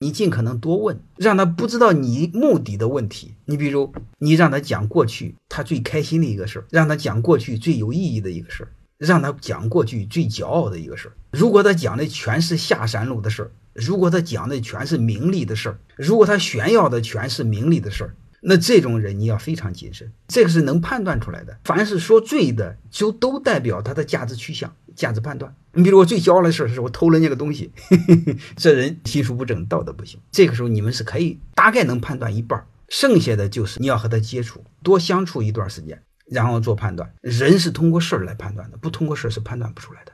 你尽可能多问，让他不知道你目的的问题。你比如，你让他讲过去他最开心的一个事儿，让他讲过去最有意义的一个事儿，让他讲过去最骄傲的一个事儿。如果他讲的全是下山路的事儿，如果他讲的全是名利的事儿，如果他炫耀的全是名利的事儿，那这种人你要非常谨慎。这个是能判断出来的。凡是说罪的，就都代表他的价值取向、价值判断。你比如我最骄傲的事儿是我偷了那个东西，这人心术不正，道德不行。这个时候你们是可以大概能判断一半，剩下的就是你要和他接触，多相处一段时间，然后做判断。人是通过事儿来判断的，不通过事儿是判断不出来的。